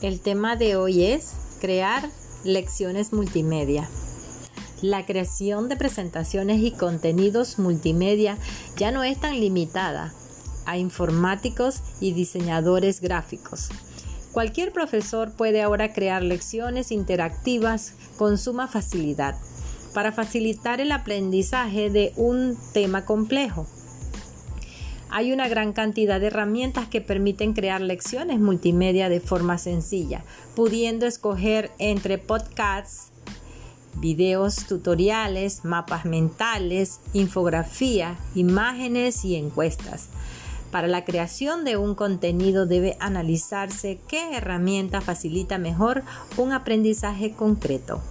El tema de hoy es crear lecciones multimedia. La creación de presentaciones y contenidos multimedia ya no es tan limitada a informáticos y diseñadores gráficos. Cualquier profesor puede ahora crear lecciones interactivas con suma facilidad para facilitar el aprendizaje de un tema complejo. Hay una gran cantidad de herramientas que permiten crear lecciones multimedia de forma sencilla, pudiendo escoger entre podcasts, videos tutoriales, mapas mentales, infografía, imágenes y encuestas. Para la creación de un contenido debe analizarse qué herramienta facilita mejor un aprendizaje concreto.